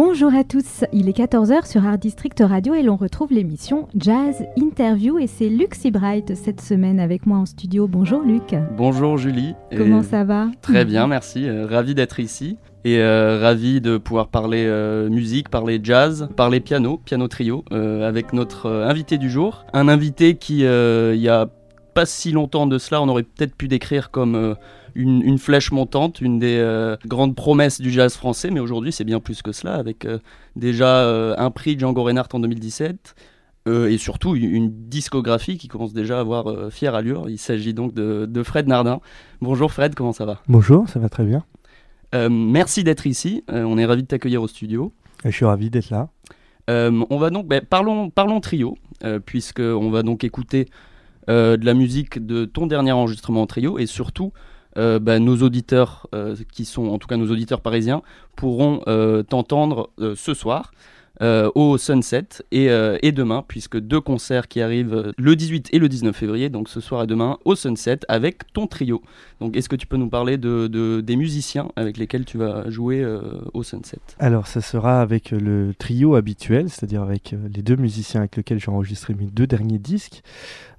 Bonjour à tous, il est 14h sur Art District Radio et l'on retrouve l'émission Jazz Interview et c'est Luc Sebright cette semaine avec moi en studio. Bonjour Luc. Bonjour Julie. Comment ça va? Très bien, merci. Euh, ravi d'être ici et euh, ravi de pouvoir parler euh, musique, parler jazz, parler piano, piano trio avec notre invité du jour. Un invité qui, il y a pas si longtemps de cela, on aurait peut-être pu décrire comme une, une flèche montante, une des euh, grandes promesses du jazz français, mais aujourd'hui c'est bien plus que cela, avec euh, déjà euh, un prix Django Reinhardt en 2017. euh, et surtout une, une discographie qui commence déjà à avoir fière allure. Il s'agit donc de, de Fred Nardin. Bonjour Fred, comment ça va? Bonjour, ça va très bien. Merci d'être ici. On est ravi de t'accueillir au studio. Je suis ravi d'être là. On va donc, ben, parlons, parlons trio, puisque on va donc écouter de la musique de ton dernier enregistrement en trio, et surtout, euh, ben, nos auditeurs, euh, qui sont en tout cas nos auditeurs parisiens, pourront euh, t'entendre ce soir. Euh, au Sunset et, euh, et demain, puisque deux concerts qui arrivent euh, le 18 et le 19 février, donc ce soir et demain au Sunset avec ton trio. Donc est-ce que tu peux nous parler de, de- des musiciens avec lesquels tu vas jouer au Sunset? Alors, ça sera avec le trio habituel, c'est-à-dire avec les deux musiciens avec lesquels j'ai enregistré mes deux derniers disques.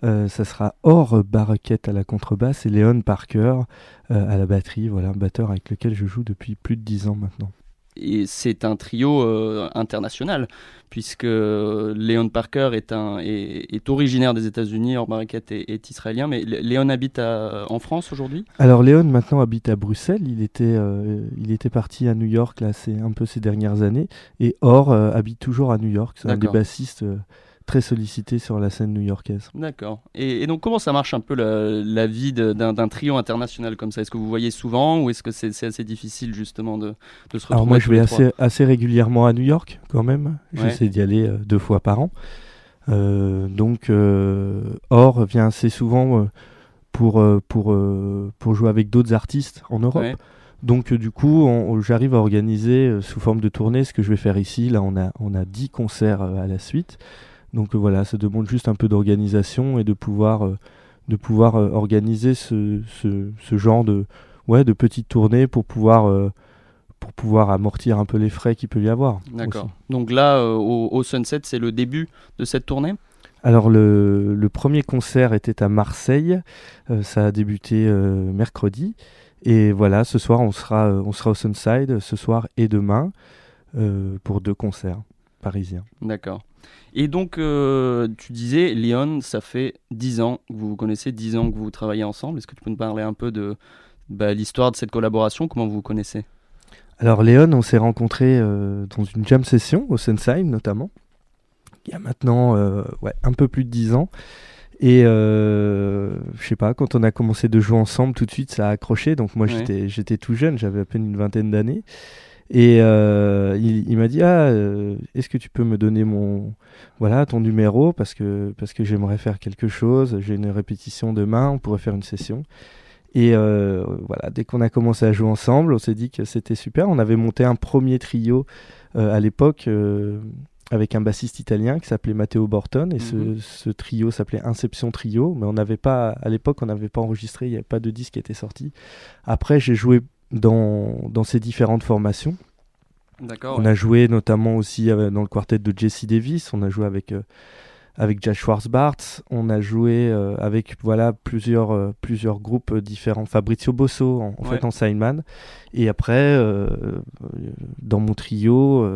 Ça sera Or Barquette à la contrebasse et Léon Parker à la batterie, voilà, un batteur avec lequel je joue depuis plus de dix ans maintenant. Et c'est un trio euh, international, puisque euh, Léon Parker est, un, est, est originaire des États-Unis, Or est, est israélien, mais Lé- Léon habite à- en France aujourd'hui? Alors, Léon maintenant habite à Bruxelles. Il était, euh, il était parti à New York là, c'est un peu ces dernières années. Et Or euh, habite toujours à New York. C'est un des bassistes euh, très sollicité sur la scène new-yorkaise. D'accord. Et, et donc, comment ça marche un peu la, la vie d'un trio international comme ça? Est-ce que vous voyez souvent ou est-ce que c'est assez difficile justement de, de se retrouver Alors moi, je vais assez, assez régulièrement à New York quand même. Ouais. J'essaie d'y aller euh, deux fois par an. Euh, donc, euh, Or vient assez souvent pour, pour, pour jouer avec d'autres artistes en Europe. Ouais. Donc, euh, du coup, j'arrive à organiser euh, sous forme de tournée ce que je vais faire ici. Là, on a, on a 10 concerts euh, à la suite. Donc, euh, voilà, ça demande juste un peu d'organisation et de pouvoir, euh, de pouvoir euh, organiser ce, ce, ce genre de, ouais, de petites tournées pour pouvoir, pour pouvoir amortir un peu les frais qu'il peut y avoir. D'accord. Donc là, euh, au, au Sunset, c'est le début de cette tournée? Alors, le, le premier concert était à Marseille. Euh, ça a débuté euh, mercredi. Et voilà, ce soir, on sera, on sera au Sunside, ce soir et demain, pour deux concerts parisiens. D'accord. Et donc, euh, tu disais, Lyon, ça fait 10 ans que vous vous connaissez, 10 ans que vous travaillez ensemble. Est-ce que tu peux nous parler un peu de bah, l'histoire de cette collaboration? Comment vous vous connaissez? Alors Léon, on s'est rencontrés euh, dans une jam session au Sunside notamment, il y a maintenant euh, ouais, un peu plus de 10 ans. Et je sais pas, quand on a commencé de jouer ensemble, tout de suite ça a accroché. Donc moi Ouais. j'étais tout jeune, j'avais à peine une vingtaine d'années. Et euh, il, il m'a dit ah euh, est-ce que tu peux me donner mon voilà ton numéro parce que parce que j'aimerais faire quelque chose. J'ai une répétition demain, on pourrait faire une session. Et euh, voilà, dès qu'on a commencé à jouer ensemble, on s'est dit que c'était super. On avait monté un premier trio à l'époque avec un bassiste italien qui s'appelait Matteo Borton. Et ce, Mhm. ce trio s'appelait Inception Trio. Mais on n'avait pas, à l'époque, on n'avait pas enregistré, il n'y avait pas de disque qui était sorti. Après, j'ai joué dans, dans ces différentes formations. D'accord. On a joué notamment aussi euh, dans le quartet de Jesse Davis. On a joué avec euh, avec Josh Schwarzbart. On a joué euh, avec voilà plusieurs euh, plusieurs groupes euh, différents. Fabrizio Bosso en, en Ouais. fait en sideman. Et après euh, dans mon trio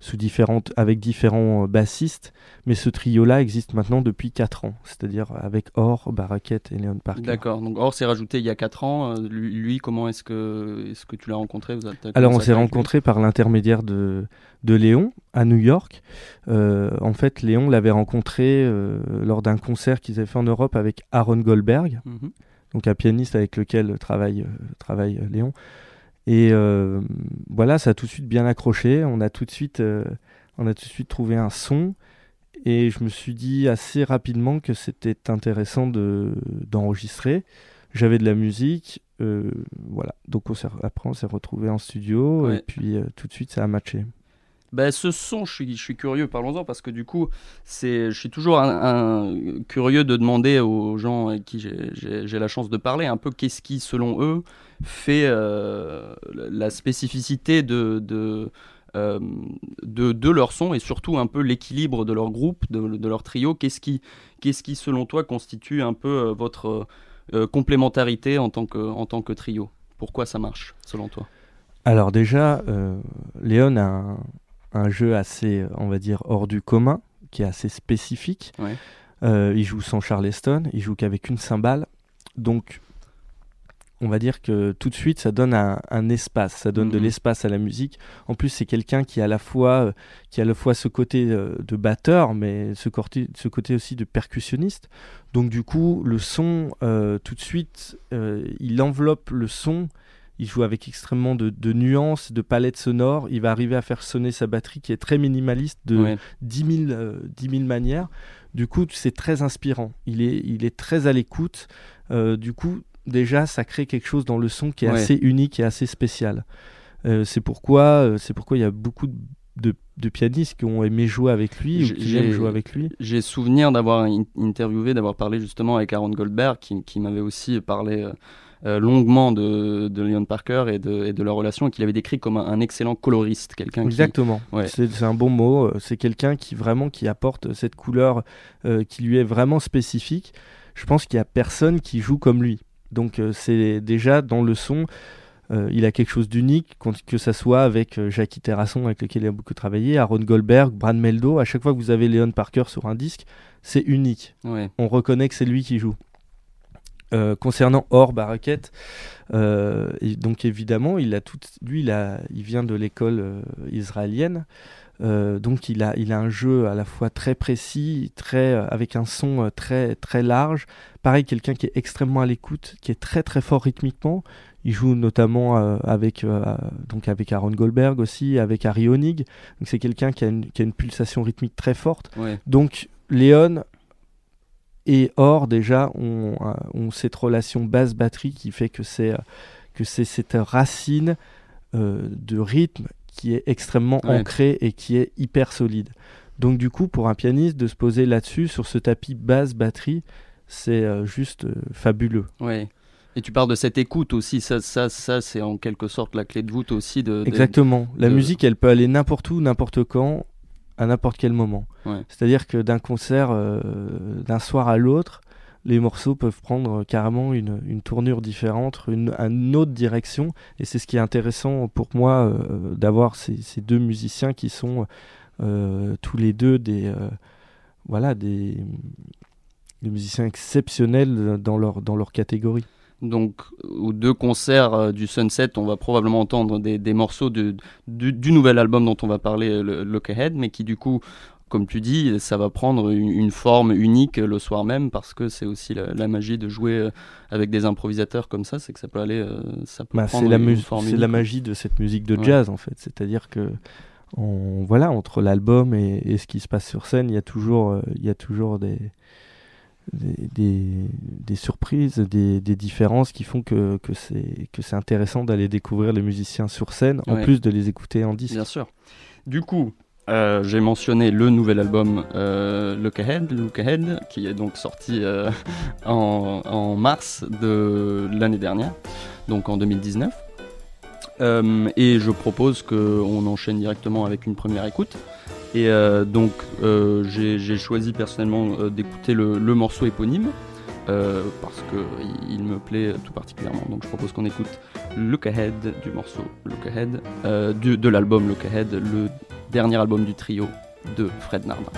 sous différentes avec différents bassistes. Mais ce trio là existe maintenant depuis 4 ans. C'est-à-dire avec Or, Baraket et Leon Parker. D'accord. Donc, Or s'est rajouté il y a 4 ans. Lui, comment est-ce que, est que tu l'as rencontré? Vous Alors on s'est rencontrés par l'intermédiaire de, de Léon, à New York. Euh, en fait, Léon l'avait rencontré euh, lors d'un concert qu'ils avaient fait en Europe avec Aaron Goldberg, Mhm. donc un pianiste avec lequel travaille, euh, travaille Léon. Et voilà, ça a tout de suite bien accroché. On a tout de suite, on a tout de suite trouvé un son. Et je me suis dit assez rapidement que c'était intéressant de, d'enregistrer. J'avais de la musique, euh, voilà. Donc on après on s'est retrouvé en studio Ouais. et puis euh, tout de suite ça a matché. Ben, ce son, je suis, je suis curieux, parlons-en, parce que du coup, c'est, je suis toujours curieux de demander aux gens avec qui j'ai- la chance de parler un peu qu'est-ce qui, selon eux, fait euh, la spécificité de, euh, de, de leur son et surtout un peu l'équilibre de leur groupe, de, leur trio. Qu'est-ce qui, qu'est-ce qui, selon toi, constitue un peu euh, votre complémentarité en tant, que, en tant que trio? Pourquoi ça marche, selon toi? Alors déjà, Léon a un, un jeu assez, euh, on va dire, hors du commun, qui est assez spécifique. Ouais. Euh, il joue sans charleston, il joue qu'avec une cymbale. Donc, on va dire que tout de suite, ça donne un, un espace, ça donne de Mhm. l'espace à la musique. En plus, c'est quelqu'un qui a à la fois, euh, qui a à la fois ce côté euh, de batteur, mais ce côté, ce côté aussi de percussionniste. Donc, du coup, le son, tout de suite, il enveloppe le son. Il joue avec extrêmement de, de nuances, de palettes sonores. Il va arriver à faire sonner sa batterie qui est très minimaliste de Ouais. 10 000, euh, 10 000 manières. Du coup, c'est très inspirant. Il est, il est très à l'écoute. Euh, du coup, déjà, ça crée quelque chose dans le son qui est Ouais. assez unique et assez spécial. Euh, c'est pourquoi, c'est pourquoi il y a beaucoup de, de- de pianistes qui ont aimé jouer avec lui ou qui aiment jouer avec lui. J'ai souvenir d'avoir in- interviewé, d'avoir parlé justement avec Aaron Goldberg, qui, qui m'avait aussi parlé euh, longuement de, de Leon Parker et de, et de leur relation, et qu'il avait décrit comme un, un excellent coloriste, quelqu'un qui... Exactement. Ouais. C'est un bon mot. Euh, C'est quelqu'un qui vraiment qui apporte cette couleur euh, qui lui est vraiment spécifique. Je pense qu'il y a personne qui joue comme lui. Donc euh, c'est déjà dans le son, euh, il a quelque chose d'unique, que ça soit avec euh, Jackie Terrasson avec lequel il a beaucoup travaillé, Aaron Goldberg, Brad Meldo. À chaque fois que vous avez Leon Parker sur un disque, c'est unique. Ouais. On reconnaît que c'est lui qui joue. Euh, concernant Or Baraket, euh, et donc évidemment, il a tout, lui, il, a, il vient de l'école euh, israélienne, donc il a, il a un jeu à la fois très précis, très, avec un son très, très large. Pareil, quelqu'un qui est extrêmement à l'écoute, qui est très très fort rythmiquement. Il joue notamment avec, donc avec Aaron Goldberg aussi, avec Harry Honig. Donc c'est quelqu'un qui, a une- qui a une pulsation rythmique très forte. Ouais. Donc Léon et Or déjà ont, euh, ont cette relation basse-batterie qui fait que c'est euh, que c'est cette racine euh, de rythme qui est extrêmement Ouais. ancrée et qui est hyper solide. Donc du coup, pour un pianiste, de se poser là-dessus, sur ce tapis basse-batterie, c'est euh, juste euh, fabuleux. Ouais. Et tu parles de cette écoute aussi, ça, ça, ça c'est en quelque sorte la clé de voûte aussi de... de- Exactement. La de- musique, elle peut aller n'importe où, n'importe quand, à n'importe quel moment. Ouais. C'est-à-dire que d'un concert, euh, d'un soir à l'autre, les morceaux peuvent prendre carrément une, une tournure différente, une, une autre direction. Et c'est ce qui est intéressant pour moi euh, d'avoir ces, ces deux musiciens qui sont euh, tous les deux des, voilà, des, des musiciens exceptionnels dans leur, dans leur catégorie. Donc, aux deux concerts euh, du Sunset, on va probablement entendre des, des morceaux de, du, du nouvel album dont on va parler, euh, le Look Ahead, mais qui du coup, comme tu dis, ça va prendre une, une forme unique euh, le soir même, parce que c'est aussi la, la magie de jouer euh, avec des improvisateurs comme ça, c'est que ça peut aller, euh, ça peut Bah, prendre la, une mu- forme c'est la magie de cette musique de Ouais. jazz en fait. C'est-à-dire que on, voilà, entre l'album et, et ce qui se passe sur scène, il y a toujours, euh, il y a toujours des, des, des- des surprises, des, des différences qui font que, que c'est intéressant d'aller découvrir les musiciens sur scène en plus de les écouter en disque. Bien sûr. Du coup, euh, j'ai mentionné le nouvel album euh, Look Ahead, Look Ahead, qui est donc sorti euh, en, en mars de l'année dernière, donc en 2019. Euh, et je propose qu'on enchaîne directement avec une première écoute. Et euh, donc, euh, j'ai choisi personnellement euh, d'écouter le, morceau éponyme. parce qu'il il me plaît tout particulièrement. Donc je propose qu'on écoute Look Ahead du morceau Look Ahead, de l'album Look Ahead, le dernier album du trio de Fred Nardin.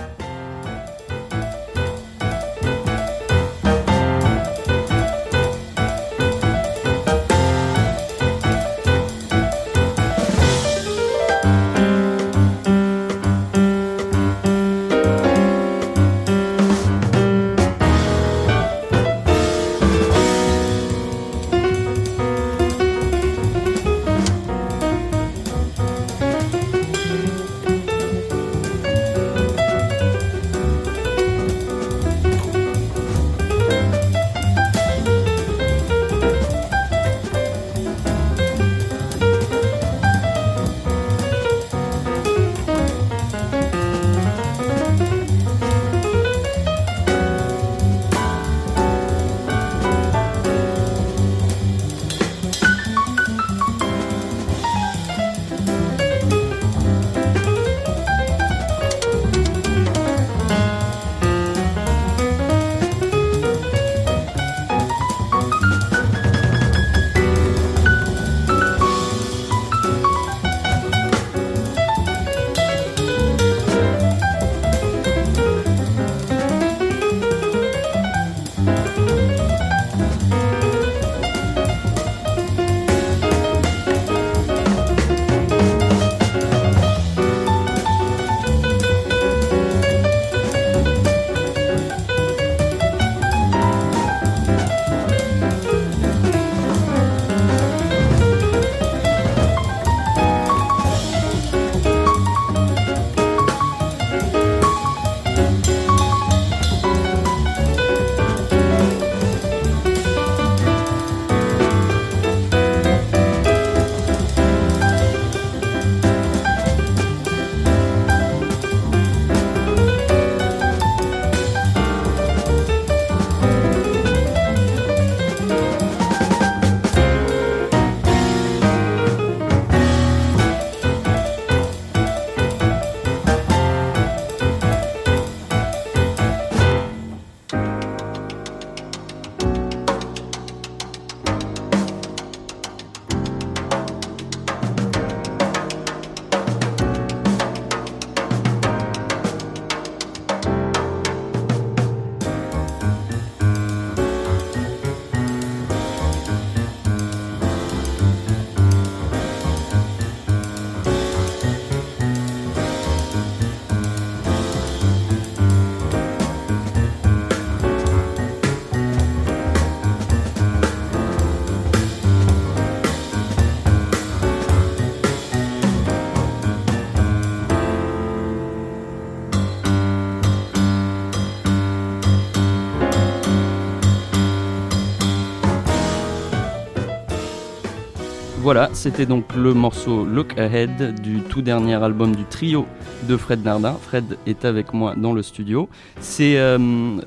Voilà, c'était donc le morceau Look Ahead du tout dernier album du trio de Fred Nardin. Fred est avec moi dans le studio. C'est euh,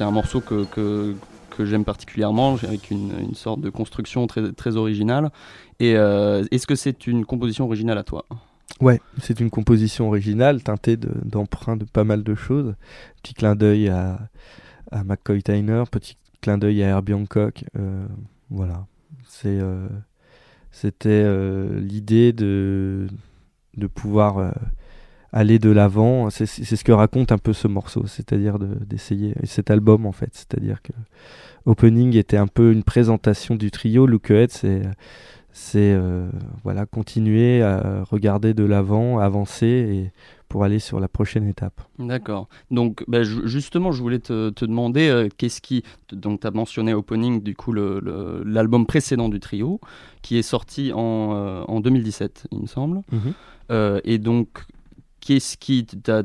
un morceau que, j'aime particulièrement, avec une, sorte de construction très, originale. Euh, est-ce que c'est une composition originale à toi? Ouais, c'est une composition originale teintée d'emprunts de, pas mal de choses. Petit clin d'œil à, McCoy Tyner, petit clin d'œil à Herbie Hancock. Euh, voilà, c'est c'était euh, l'idée de, pouvoir euh, aller de l'avant. C'est ce que raconte un peu ce morceau, c'est-à-dire d'essayer cet album en fait. C'est-à-dire que Opening était un peu une présentation du trio. Look Ahead, c'est c'est euh, voilà continuer à regarder de l'avant, avancer pour aller sur la prochaine étape. D'accord. Donc bah, justement, je voulais te, te demander euh, qu'est-ce qui donc tu as mentionné opening du coup l'album le, précédent du trio qui est sorti en, euh, en 2017, il me semble. Mm -hmm. et donc Qu'est-ce qui t'a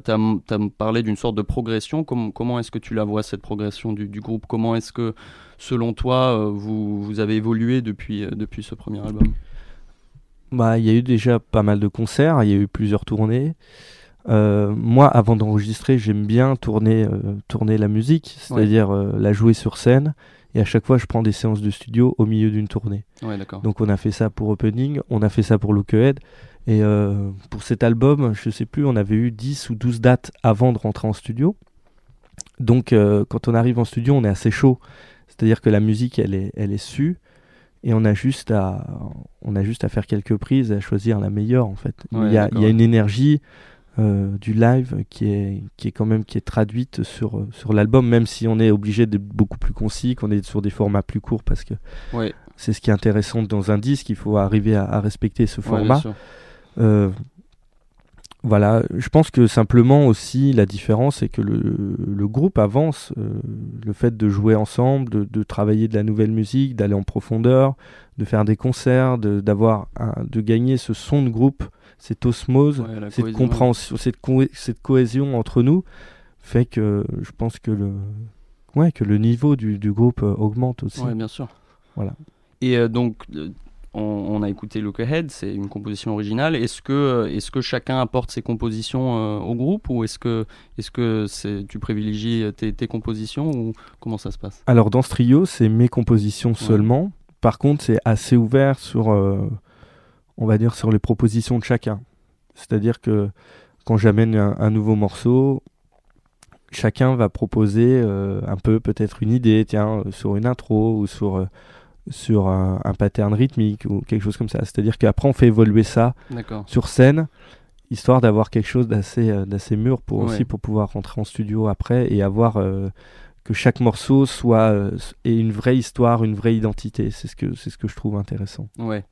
parlé d'une sorte de progression Comment, comment est-ce que tu la vois cette progression du, du groupe? Comment est-ce que, selon toi, euh, vous, vous avez évolué depuis, euh, depuis ce premier album? Bah, il y a eu déjà pas mal de concerts, il y a eu plusieurs tournées. Euh, moi, avant d'enregistrer, j'aime bien tourner, euh, tourner la musique, c'est-à-dire ouais. la jouer sur scène. Et à chaque fois, je prends des séances de studio au milieu d'une tournée. Ouais, Donc, on a fait ça pour Opening, on a fait ça pour Look Ahead. Et euh, pour cet album, je sais plus, on avait eu 10 ou 12 dates avant de rentrer en studio. Donc euh, quand on arrive en studio, on est assez chaud. C'est-à-dire que la musique, elle est, elle est sue. Et on a, juste à, on a juste à faire quelques prises et à choisir la meilleure, en fait. Ouais, il, y a, il y a une énergie euh, du live qui est, qui est quand même qui est traduite sur, sur l'album, même si on est obligé d'être beaucoup plus concis, qu'on est sur des formats plus courts, parce que ouais. c'est ce qui est intéressant dans un disque, il faut arriver à, à respecter ce format. Euh, voilà, je pense que simplement aussi la différence c'est que le, le, groupe avance, euh, le fait de jouer ensemble, de, de, travailler de la nouvelle musique, d'aller en profondeur, de faire des concerts, de, d'avoir de gagner ce son de groupe, cette osmose, ouais, cette compréhension, cette, co cette cohésion entre nous, fait que je pense que le, ouais, que le niveau du, du groupe euh, augmente aussi. Ouais, bien sûr. Voilà. Et euh, donc on, on, a écouté Look Ahead, c'est une composition originale. Est-ce que, est que chacun apporte ses compositions euh, au groupe ou est-ce que, est que c'est, tu privilégies tes, tes, compositions ou comment ça se passe? Alors dans ce trio, c'est mes compositions seulement. Par contre, c'est assez ouvert sur, euh, on va dire, sur les propositions de chacun. C'est-à-dire que quand j'amène un, un, nouveau morceau, chacun va proposer euh, un peu peut-être une idée, tiens, sur une intro ou sur sur un, un, pattern rythmique ou quelque chose comme ça. C'est-à-dire qu'après, on fait évoluer ça sur scène, histoire d'avoir quelque chose d'assez euh, d'assez mûr pour ouais. aussi pour pouvoir rentrer en studio après et avoir euh, que chaque morceau soit euh, ait une vraie histoire, une vraie identité. C'est ce que c'est ce que je trouve intéressant. Ouais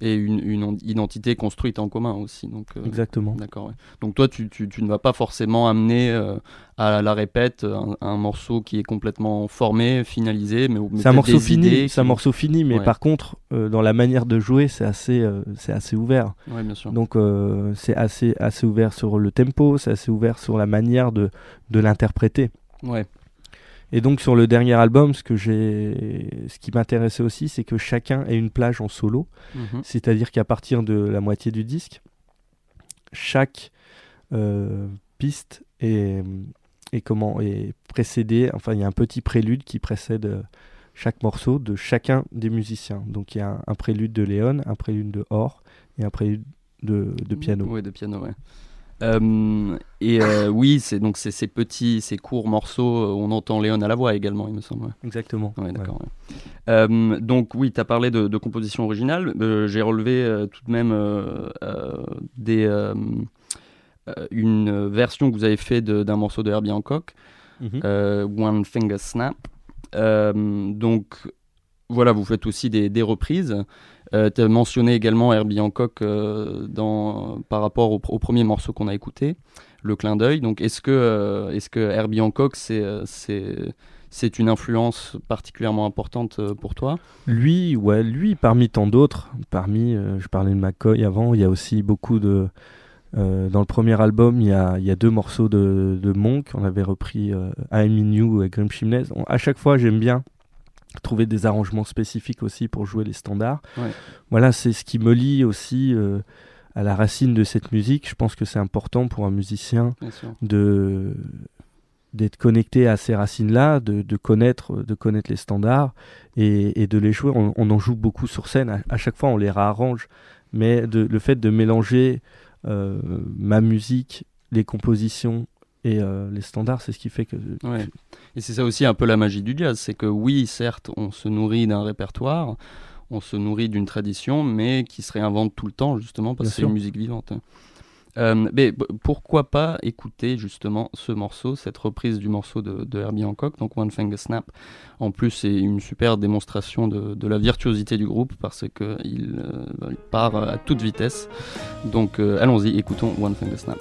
et une, une, identité construite en commun aussi. Donc, euh, Exactement. D'accord. Ouais. Donc toi, tu, tu, tu, ne vas pas forcément amener euh, à la répète un, un, morceau qui est complètement formé, finalisé, mais, mais c'est un morceau fini. C'est un morceau fini, mais ouais. par contre, euh, dans la manière de jouer, c'est assez, c'est assez ouvert. Ouais, bien sûr. Donc c'est assez, assez ouvert sur le tempo, c'est assez ouvert sur la manière de, de l'interpréter. Ouais. Et donc sur le dernier album, ce que j'ai, ce qui m'intéressait aussi, c'est que chacun ait une plage en solo, -hmm. c'est-à-dire qu'à partir de la moitié du disque, chaque euh, piste est, est comment est précédée. Enfin, il y a un petit prélude qui précède chaque morceau de chacun des musiciens. Donc il y a un, un prélude de Léon, un prélude de Or et un prélude de, de piano. Oui, de piano, ouais. Euh, et euh, oui, c'est donc c'est ces petits, ces courts morceaux où on entend Léon à la voix également, il me semble. Ouais. Exactement. Ouais, d'accord. Ouais. Euh, donc oui, tu as parlé de, de, composition originale. Euh, j'ai relevé euh, tout de même des, une version que vous avez fait d'un morceau de Herbie Hancock, mm -hmm. One Finger Snap. donc voilà, vous faites aussi des, des reprises. Euh, tu as mentionné également Herbie Hancock euh, par rapport au, premier morceau qu'on a écouté, Le clin d'œil. Donc est-ce que, euh, Herbie Hancock, c'est une influence particulièrement importante pour toi? Lui, ouais, lui parmi tant d'autres, parmi, je parlais de McCoy avant, il y a aussi beaucoup de... dans le premier album, il y a, deux morceaux de, Monk. On avait repris I'm in You et Grim Chimneys. à chaque fois, j'aime bien trouver des arrangements spécifiques aussi pour jouer les standards. Ouais. Voilà, c'est ce qui me lie aussi euh, à la racine de cette musique. Je pense que c'est important pour un musicien de d'être connecté à ces racines-là, de, de connaître, de connaître les standards et, et de les jouer. On, on en joue beaucoup sur scène. À, à chaque fois, on les réarrange, mais de, le fait de mélanger euh, ma musique, les compositions et euh, les standards, c'est ce qui fait que Ouais. Et c'est ça aussi un peu la magie du jazz, c'est que oui, certes, on se nourrit d'un répertoire, on se nourrit d'une tradition, mais qui se réinvente tout le temps, justement, parce Bien que c'est une musique vivante. Euh, mais pourquoi pas écouter justement ce morceau, cette reprise du morceau de, de Herbie Hancock, donc One Finger Snap. En plus, c'est une super démonstration de, de la virtuosité du groupe parce qu'il il part à toute vitesse. Donc euh, allons-y, écoutons One Finger Snap.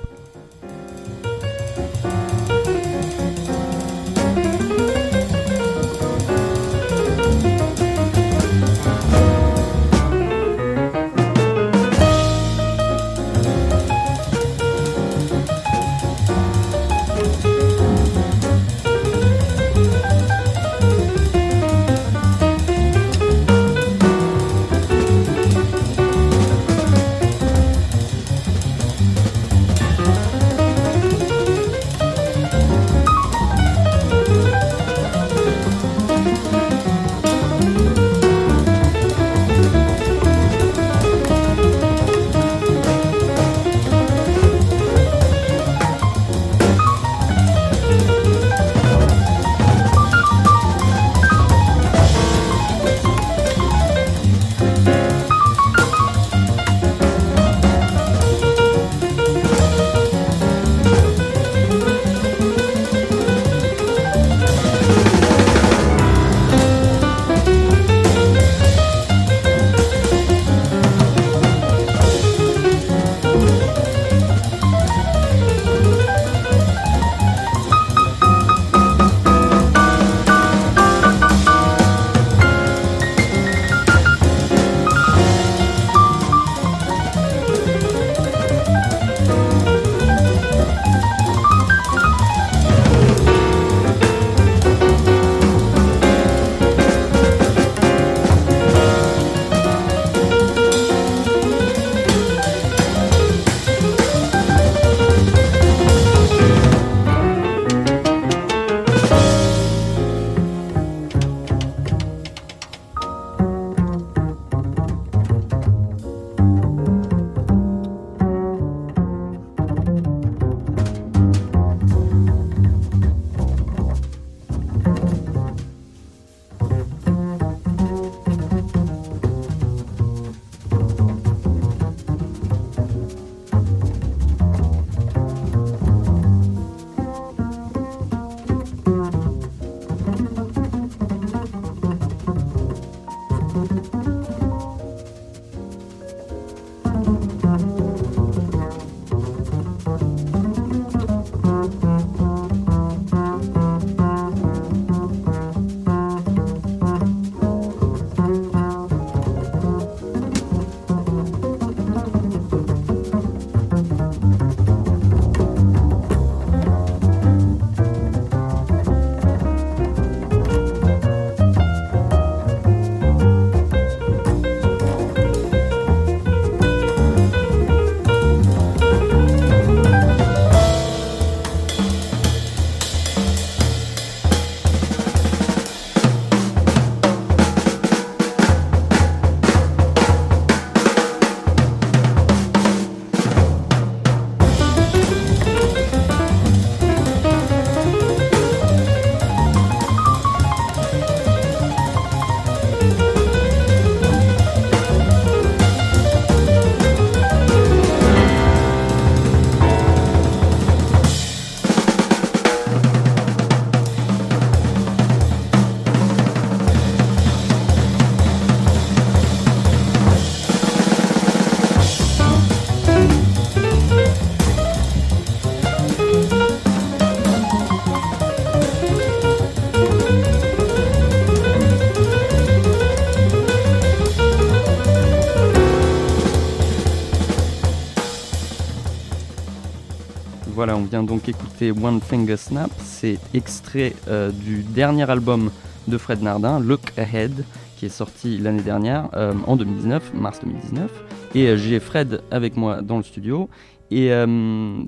Vient donc écouter One Finger Snap. C'est extrait euh, du dernier album de Fred Nardin, Look Ahead, qui est sorti l'année dernière, euh, en 2019, mars 2019. Et euh, j'ai Fred avec moi dans le studio. Et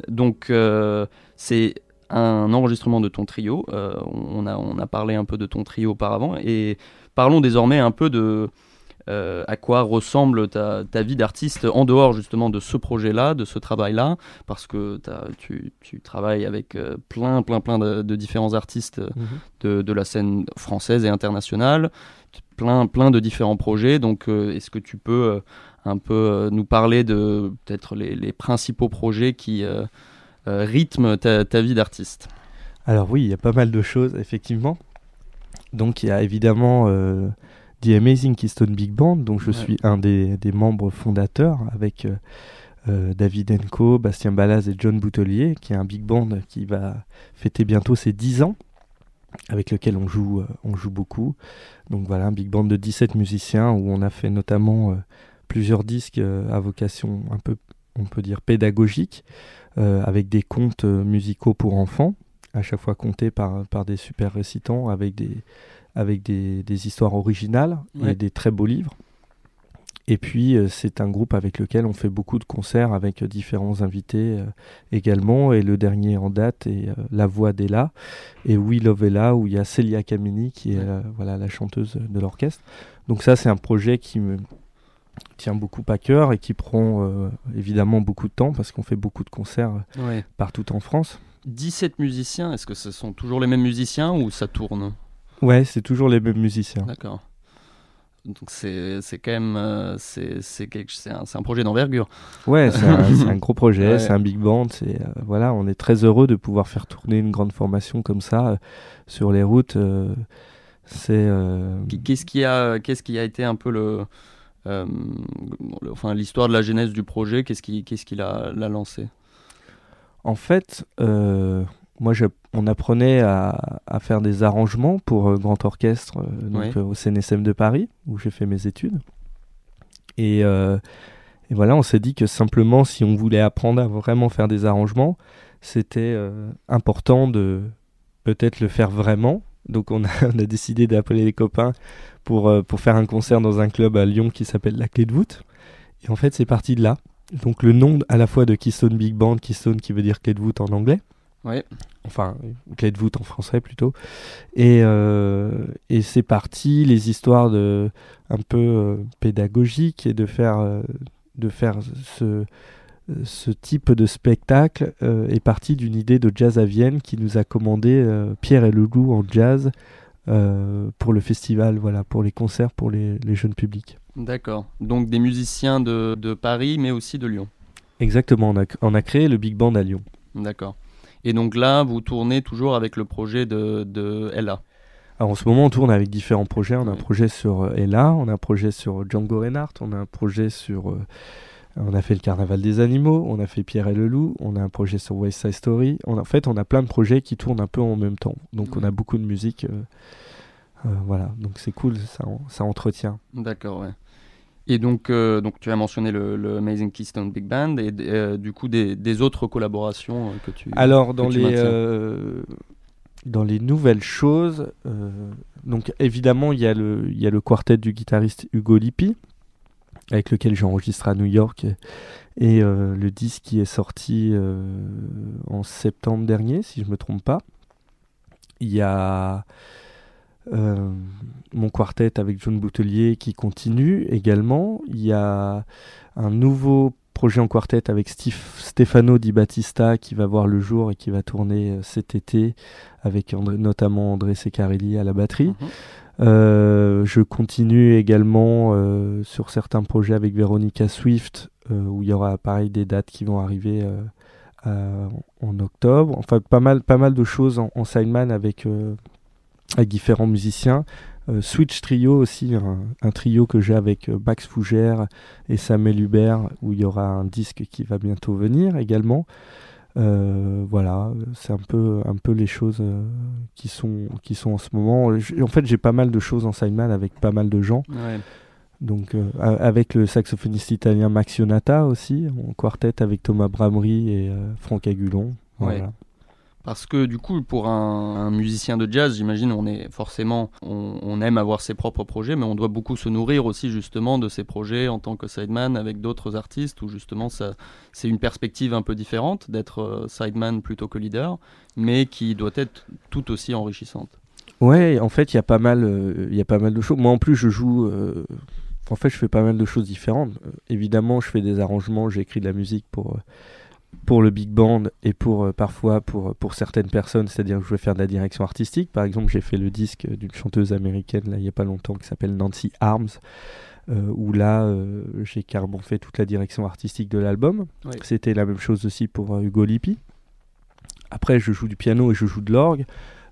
donc, c'est un enregistrement de ton trio. On, a, on a parlé un peu de ton trio auparavant. Et parlons désormais un peu de euh, à quoi ressemble ta, ta vie d'artiste en dehors justement de ce projet-là, de ce travail-là, parce que tu, tu travailles avec euh, plein, plein, plein de, de différents artistes Mhm. de, de la scène française et internationale, plein, plein de différents projets. Donc, euh, est-ce que tu peux euh, un peu euh, nous parler de peut-être les, les principaux projets qui euh, euh, rythment ta, ta vie d'artiste? Alors oui, il y a pas mal de choses, effectivement. Donc il y a évidemment euh, The Amazing Keystone Big Band, dont je Ouais. suis un des, des membres fondateurs, avec euh, euh, David Enco, Bastien Balaz et John Boutelier, qui est un big band qui va fêter bientôt ses 10 ans, avec lequel on joue, euh, on joue beaucoup. Donc voilà, un big band de 17 musiciens, où on a fait notamment euh, plusieurs disques à vocation un peu, on peut dire, pédagogique, avec des contes musicaux pour enfants à chaque fois contés par, par des super récitants avec des, avec des, des histoires originales Ouais. et des très beaux livres. Et puis, euh, c'est un groupe avec lequel on fait beaucoup de concerts avec euh, différents invités euh, également. Et le dernier en date est euh, La Voix d'Ella et We Love Ella, où il y a Celia Camini qui est euh, voilà, la chanteuse de l'orchestre. Donc, ça, c'est un projet qui me tient beaucoup à cœur et qui prend évidemment beaucoup de temps parce qu'on fait beaucoup de concerts ouais. partout en France. 17 musiciens, est-ce que ce sont toujours les mêmes musiciens ou ça tourne? Ouais, c'est toujours les mêmes musiciens. D'accord. Donc c'est quand même euh, c'est c'est un, un projet d'envergure. Ouais, c'est un, gros projet, Ouais. c'est un big band. C'est euh, voilà, on est très heureux de pouvoir faire tourner une grande formation comme ça euh, sur les routes. c'est Qu- Qu'est-ce qui a qu'est-ce qui a été un peu le, le- enfin l'histoire de la genèse du projet Qu'est-ce qui qu'est-ce qui l'a l'a lancé? En fait, moi, je- on apprenait à, à faire des arrangements pour euh, grand orchestre euh, donc, Ouais. euh, au CNSM de Paris où j'ai fait mes études. Et, et voilà, on s'est dit que simplement, si on voulait apprendre à vraiment faire des arrangements, c'était important de peut-être le faire vraiment. Donc on a, on a décidé d'appeler les copains pour, pour faire un concert dans un club à Lyon qui s'appelle La Clé de voûte. Et en fait, c'est parti de là. Donc le nom à la fois de Keystone Big Band, Keystone qui veut dire clé de voûte en anglais. Enfin, clé de voûte en français plutôt. Et, euh, et c'est parti, les histoires de, un peu euh, pédagogiques et de faire, euh, de faire ce, ce type de spectacle est parti d'une idée de Jazz à Vienne qui nous a commandé Pierre et le loup en jazz pour le festival, voilà, pour les concerts pour les, les jeunes publics. D'accord. Donc des musiciens de, de Paris mais aussi de Lyon. Exactement, on a, on a créé le Big Band à Lyon. D'accord. Et donc là vous tournez toujours avec le projet de, de Ella. Alors en ce moment, on tourne avec différents projets. On a un projet sur euh, Ella, on a un projet sur Django Reinhardt, on a un projet sur. euh, on a fait le Carnaval des animaux, on a fait Pierre et le loup, on a un projet sur West Side Story. On en fait, on a plein de projets qui tournent un peu en même temps. Donc on a beaucoup de musique. euh, euh, voilà, donc c'est cool, ça, ça entretient. D'accord, ouais. Et donc, euh, donc tu as mentionné le, le Amazing Keystone Big Band et euh, du coup des, des autres collaborations euh, que tu. Alors dans les euh, dans les nouvelles choses, donc évidemment il y a le il y a le quartet du guitariste Hugo Lippi avec lequel j'ai enregistré à New York et, le disque qui est sorti en septembre dernier si je me trompe pas. Il y a euh, mon quartet avec John Boutelier qui continue également. Il y a un nouveau projet en quartet avec Steve, Stefano Di Battista qui va voir le jour et qui va tourner euh, cet été avec André- notamment André Secarelli à la batterie. Mhm. Euh, je continue également euh, sur certains projets avec Veronica Swift où il y aura pareil des dates qui vont arriver en octobre. Enfin pas mal, pas mal de choses en, en sideman avec, avec différents musiciens. Euh, Switch Trio aussi, un, un trio que j'ai avec euh, Max Fougère et Samuel Hubert, où il y aura un disque qui va bientôt venir également. Euh, voilà, c'est un peu, un peu les choses qui, sont, qui sont en ce moment. J- En fait, j'ai pas mal de choses en sideman avec pas mal de gens. Ouais. Donc, avec le saxophoniste italien Max Ionata aussi, en quartet avec Thomas Bramery et Franck Agulon. Ouais. Parce que du coup, pour un, musicien de jazz, j'imagine, on est forcément, on, aime avoir ses propres projets, mais on doit beaucoup se nourrir aussi justement de ses projets en tant que sideman avec d'autres artistes, où justement c'est une perspective un peu différente d'être euh, sideman plutôt que leader, mais qui doit être tout aussi enrichissante. Ouais, en fait, il y a pas mal, euh, il y a pas mal de choses. Moi, en plus, je joue. euh, en fait, je fais pas mal de choses différentes. Évidemment, je fais des arrangements, j'écris de la musique pour pour le big band et pour euh, parfois pour pour certaines personnes, c'est-à-dire que je vais faire de la direction artistique. Par exemple, j'ai fait le disque d'une chanteuse américaine là il y a pas longtemps qui s'appelle Nancy Arms. euh, où là, euh, j'ai carrément fait toute la direction artistique de l'album. Oui. C'était la même chose aussi pour euh, Hugo Lippi. Après, je joue du piano et je joue de l'orgue.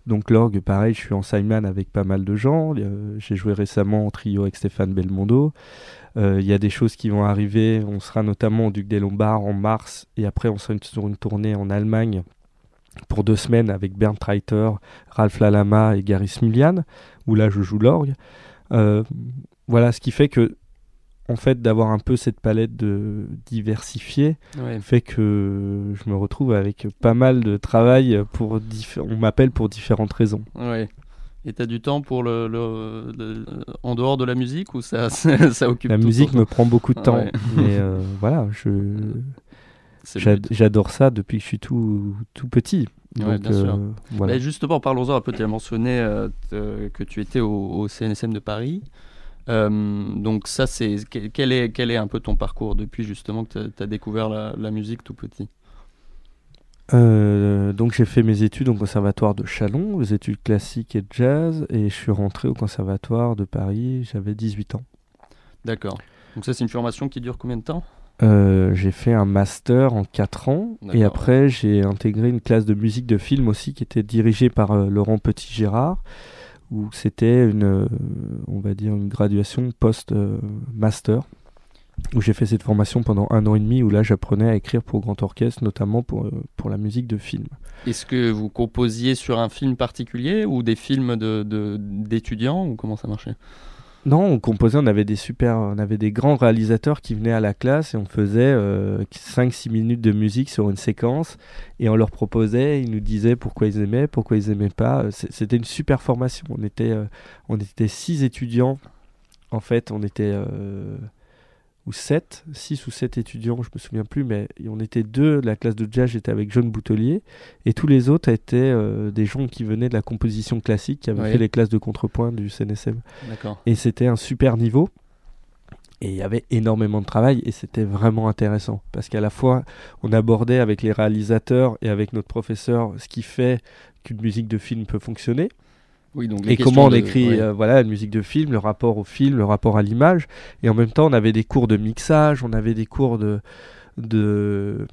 Donc l'orgue, pareil, je suis en sideman avec pas mal de gens. J'ai joué récemment en trio avec Stéphane Belmondo. Euh, Il y a des choses qui vont arriver. On sera notamment au Duc des Lombards en mars. Et après, on sera sur une tournée en Allemagne pour deux semaines avec Bernd Reiter, Ralph Lalama et Gary Smilian, où là, je joue l'orgue. Euh, voilà, ce qui fait que, en fait, d'avoir un peu cette palette de diversifiée, Ouais. fait que je me retrouve avec pas mal de travail pour on m'appelle pour différentes raisons. Ouais. Et t'as du temps pour le, le- le- en dehors de la musique ou ça, ça, ça occupe La tout musique me prend beaucoup de temps, Ouais. mais euh, voilà, je j'adore ça depuis que je suis tout tout petit. Ouais, Donc, sûr. euh, voilà. Mais justement, parlons-en un peu. Tu as mentionné euh, que tu étais au, au CNSM de Paris. Euh, donc ça, c'est quel est, quel est un peu ton parcours depuis justement que tu as, découvert la, la musique tout petit? Euh, donc j'ai fait mes études au conservatoire de Chalon, les études classiques et jazz, et je suis rentré au conservatoire de Paris, j'avais 18 ans. D'accord. Donc ça, c'est une formation qui dure combien de temps? Euh, j'ai fait un master en 4 ans et après j'ai intégré une classe de musique de film aussi qui était dirigée par euh, Laurent Petit-Gérard où c'était une, euh, on va dire une graduation post-master où j'ai fait cette formation pendant un an et demi où là j'apprenais à écrire pour grand orchestre notamment pour, euh, pour la musique de film. Est-ce que vous composiez sur un film particulier ou des films de- de- d'étudiants ou comment ça marchait? Non, on composait, on avait des super, on avait des grands réalisateurs qui venaient à la classe et on faisait 5-6 minutes de musique sur une séquence et on leur proposait, ils nous disaient pourquoi ils aimaient, pourquoi ils aimaient pas. C'est- C'était une super formation. On était, euh, on était six étudiants. En fait, on était euh, ou 7, 6 ou 7 étudiants, je me souviens plus, mais on était deux. La classe de jazz, j'étais avec John Boutelier et tous les autres étaient euh, des gens qui venaient de la composition classique, qui avaient Oui. fait les classes de contrepoint du CNSM. Et c'était un super niveau. Et il y avait énormément de travail et c'était vraiment intéressant. Parce qu'à la fois, on abordait avec les réalisateurs et avec notre professeur ce qui fait qu'une musique de film peut fonctionner. Oui, donc Et comment on de- écrit ouais. euh, voilà, une musique de film, le rapport au film, le rapport à l'image. Et en même temps, on avait des cours de mixage, on avait des cours de, de,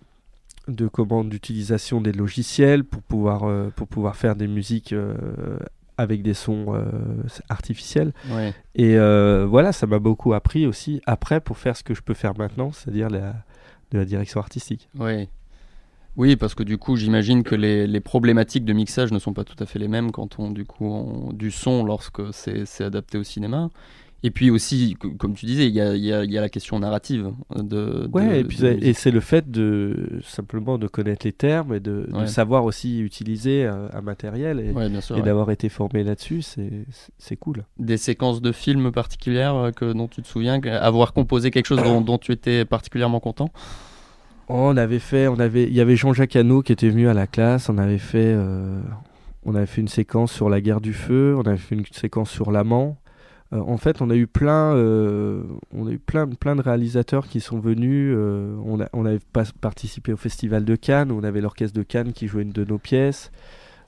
de comment d'utilisation des logiciels pour pouvoir, euh, pour pouvoir faire des musiques euh, avec des sons artificiels. Ouais. Et voilà, ça m'a beaucoup appris aussi après pour faire ce que je peux faire maintenant, c'est-à-dire la, de la direction artistique. Ouais. Oui, parce que du coup, j'imagine que les, les problématiques de mixage ne sont pas tout à fait les mêmes quand on du coup on- du son lorsque c'est adapté au cinéma. Et puis aussi, co- comme tu disais, il y a, y y la question narrative de. Ouais, de- et puis c'est le fait de simplement de connaître les termes et de, savoir aussi utiliser euh, un matériel et, Ouais, bien sûr. et ouais. d'avoir été formé là-dessus, c'est cool. Des séquences de films particulières euh, que, dont tu te souviens, avoir composé quelque chose dont, dont tu étais particulièrement content? On avait fait, on avait, il y avait Jean-Jacques Hano qui était venu à la classe. On avait fait, euh, on avait fait une séquence sur la guerre du feu. On avait fait une séquence sur l'amant. Euh, en fait, on a eu plein, euh, on a eu plein, plein de réalisateurs qui sont venus. on, a, avait pas participé au festival de Cannes. On avait l'orchestre de Cannes qui jouait une de nos pièces.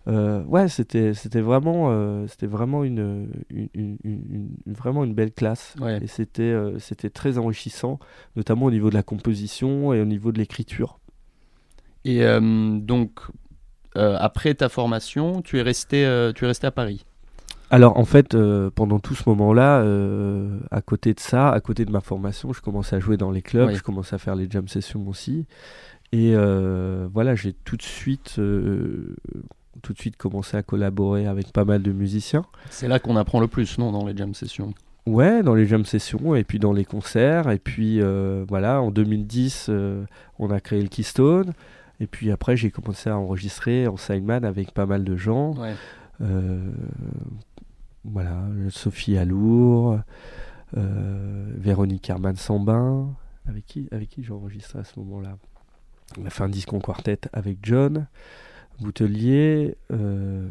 Euh, ouais, c'était, c'était vraiment, euh, c'était vraiment une, une, une- une- une- vraiment une belle classe. Ouais. Et c'était, euh, c'était très enrichissant, notamment au niveau de la composition et au niveau de l'écriture. Et donc, après ta formation, tu es resté, tu es resté à Paris? Alors en fait, euh, pendant tout ce moment-là, euh, à côté de ça, à côté de ma formation, je commençais à jouer dans les clubs, Oui. je commençais à faire les jam sessions aussi. Et euh, voilà, j'ai tout de suite, tout de suite commencé à collaborer avec pas mal de musiciens. C'est là qu'on apprend le plus, non, dans les jam sessions. Ouais, dans les jam sessions et puis dans les concerts. Et puis euh, voilà, en 2010, euh, on a créé le Keystone. Et puis après, j'ai commencé à enregistrer en signman avec pas mal de gens. Ouais. Euh, voilà, Sophie Alour, euh, Véronique Herman Sambin, avec qui, avec qui j'ai enregistré à ce moment-là. On a fait un disque en quartet avec John Boutelier. euh,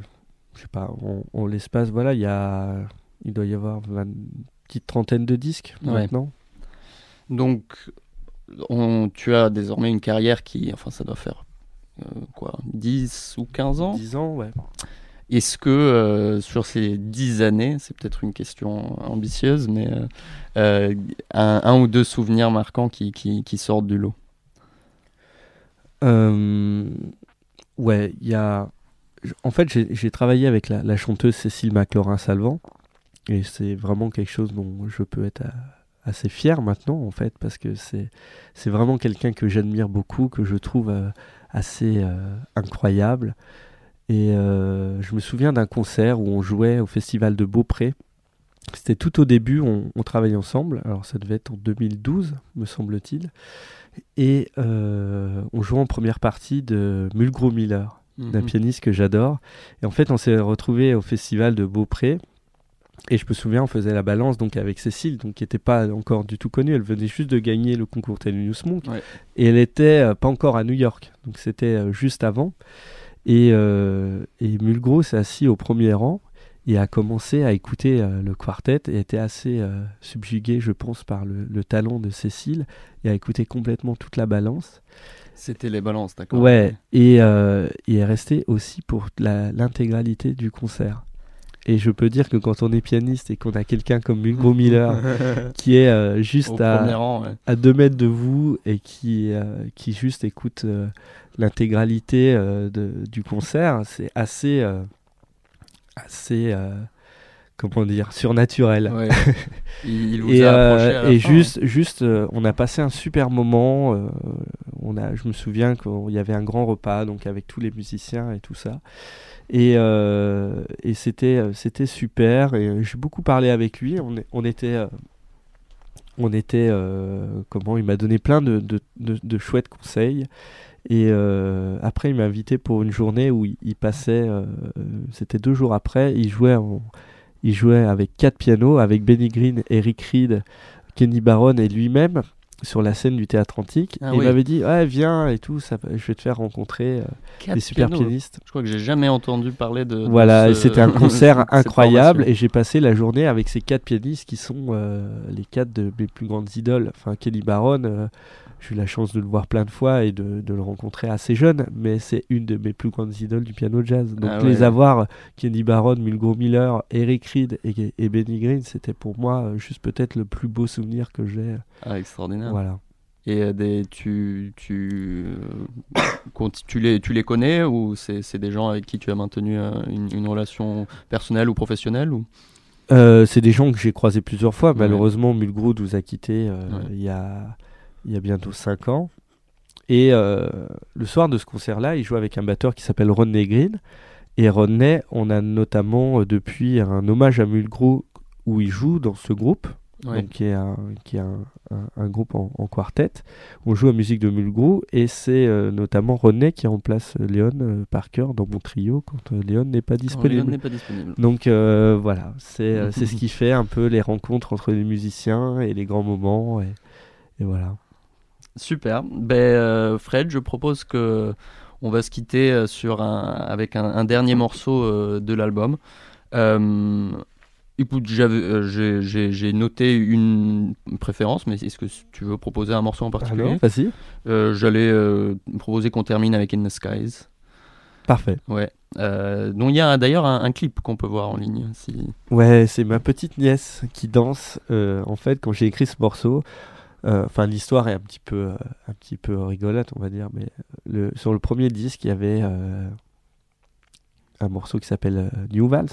je sais pas, on, on l'espace, voilà, il y a, il doit y avoir une petite trentaine de disques Ouais. maintenant. Donc, on, tu as désormais une carrière qui, enfin, ça doit faire euh, quoi, 10 ou 15 ans? 10 ans, ouais. Est-ce que euh, sur ces 10 années, c'est peut-être une question ambitieuse, mais euh, un, un ou deux souvenirs marquants qui, qui, qui sortent du lot? Euh, ouais, il y a. En fait, j'ai travaillé avec la, chanteuse Cécile Maclaurin-Salvant. Et c'est vraiment quelque chose dont je peux être à- assez fier maintenant, en fait, parce que c'est vraiment quelqu'un que j'admire beaucoup, que je trouve euh, assez euh, incroyable. Et euh, je me souviens d'un concert où on jouait au festival de Beaupré. C'était tout au début, on, on travaillait ensemble. Alors ça devait être en 2012, me semble-t-il. Et euh, on jouait en première partie de Mulgrew Miller, d'un Mhm. pianiste que j'adore. Et en fait, on s'est retrouvés au festival de Beaupré. Et je me souviens, on faisait la balance donc avec Cécile, donc qui n'était pas encore du tout connue. Elle venait juste de gagner le concours Thelonious Monk. Ouais. Et elle était euh, pas encore à New York. Donc c'était euh, juste avant. Et, et Mulgrew s'est assis au premier rang et a commencé à écouter euh, le quartet et était assez euh, subjugué, je pense, par le, le talent de Cécile et a écouté complètement toute la balance. C'était les balances, d'accord Ouais, et, euh, et est resté aussi pour l'intégralité du concert. Et je peux dire que quand on est pianiste et qu'on a quelqu'un comme Mulgrew Miller qui est euh, juste à, premier rang, ouais. à deux mètres de vous et qui, qui juste écoute l'intégralité du concert, c'est assez, assez euh, comment dire, surnaturel. Ouais. Il, vous Et, a euh, et fin, juste, juste euh, on a passé un super moment. euh, on a, je me souviens qu'il y avait un grand repas donc avec tous les musiciens et tout ça. Et, et c'était, c'était super. Et j'ai beaucoup parlé avec lui. On, était, on était, euh, comment Il m'a donné plein de, de, de- de chouettes conseils. Et euh, après, il m'a invité pour une journée où il, il passait. euh, c'était deux jours après. Il jouait en, il jouait avec quatre pianos, avec Benny Green, Eric Reed, Kenny Barron et lui-même sur la scène du théâtre antique. Ah et il oui. m'avait dit Viens et tout, ça, je vais te faire rencontrer euh, des super pianos. pianistes. Je crois que j'ai jamais entendu parler de. Voilà, ce- c'était un concert incroyable. Et j'ai passé la journée avec ces quatre pianistes qui sont euh, les quatre de mes plus grandes idoles. Enfin, Kenny Barron, euh, j'ai eu la chance de le voir plein de fois et de, de le rencontrer assez jeune, mais c'est une de mes plus grandes idoles du piano jazz. Donc Ah les ouais. avoir, Kenny Barron, Mulgrew Miller, Eric Reed et, et Benny Green, c'était pour moi euh, juste peut-être le plus beau souvenir que j'ai. Ah, extraordinaire. Voilà. Et euh, des, tu, tu, euh, tu, les, tu les connais ou c'est des gens avec qui tu as maintenu euh, une, une relation personnelle ou professionnelle ou... Euh, c'est des gens que j'ai croisés plusieurs fois. Ouais. Malheureusement, Mulgrew nous a quittés euh, Ouais. il, y a, il y a bientôt 5 ans. Et euh, le soir de ce concert-là, il joue avec un batteur qui s'appelle Rodney Green. Et Rodney, on a notamment euh, depuis un hommage à Mulgrew où il joue dans ce groupe, Ouais. donc, qui est un, qui est un, un- un groupe en, en quartet. On joue la musique de Mulgrew et c'est euh, notamment Rodney qui remplace Léon euh, Parker dans mon trio quand euh, Léon n'est pas Léon disponible. pas disponible. Donc voilà, c'est c'est ce qui fait un peu les rencontres entre les musiciens et les grands moments. Et, et voilà. Super. Ben, euh, Fred, je propose que on va se quitter euh, sur un, avec un, un dernier morceau euh, de l'album. Euh, écoute, j'ai- noté une préférence, mais est-ce que tu veux proposer un morceau en particulier? Alors. Euh, J'allais proposer qu'on termine avec In the Skies. Parfait. Ouais. Dont il y a d'ailleurs un, un clip qu'on peut voir en ligne. Si... Ouais, c'est ma petite nièce qui danse. en fait, quand j'ai écrit ce morceau, enfin l'histoire est un petit peu, euh, un petit peu rigolote, on va dire, mais le, sur le premier disque, il y avait euh, un morceau qui s'appelle euh, New Vals.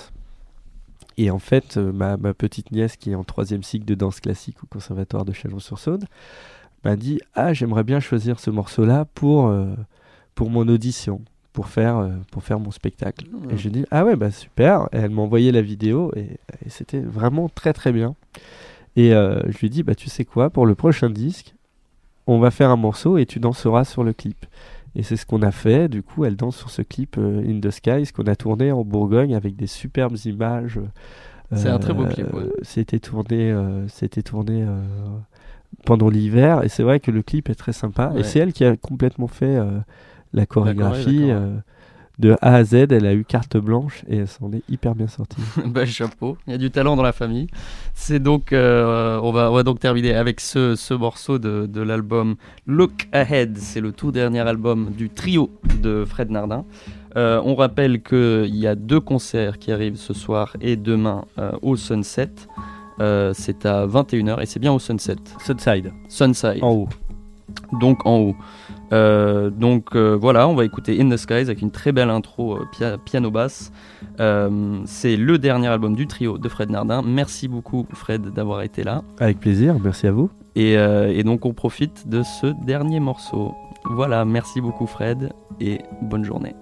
Et en fait, euh, ma, ma petite nièce qui est en troisième cycle de danse classique au conservatoire de Chalon-sur-Saône m'a dit Ah, j'aimerais bien choisir ce morceau-là pour, euh, pour mon audition, pour faire, euh, pour faire mon spectacle. Mhm. Et j'ai dit Ah ouais, bah super. Et elle m'a envoyé la vidéo et, et c'était vraiment très très bien. Et euh, je lui dit Bah tu sais quoi, pour le prochain disque, on va faire un morceau et tu danseras sur le clip. Et c'est ce qu'on a fait. Du coup, elle danse sur ce clip euh, In the Sky, ce qu'on a tourné en Bourgogne avec des superbes images. C'est un très beau clip, ouais. C'était tourné, euh, c'était tourné euh, pendant l'hiver. Et c'est vrai que le clip est très sympa. Ouais. Et c'est elle qui a complètement fait euh, la chorégraphie. De A à Z, elle a eu carte blanche et elle s'en est hyper bien sortie. bah, chapeau, il y a du talent dans la famille. C'est donc, euh, on, va, on va donc terminer avec ce, ce morceau de, de l'album Look Ahead. C'est le tout dernier album du trio de Fred Nardin. Euh, on rappelle qu'il y a deux concerts qui arrivent ce soir et demain euh, au Sunset. C'est à 21h et c'est bien au Sunset. Sunside, Sunside. en haut. donc en haut. Euh, donc euh, voilà, on va écouter In the Skies avec une très belle intro euh, pia- piano basse. C'est le dernier album du trio de Fred Nardin. Merci beaucoup Fred d'avoir été là. Avec plaisir, merci à vous. Et, et donc on profite de ce dernier morceau. Voilà, merci beaucoup Fred et bonne journée.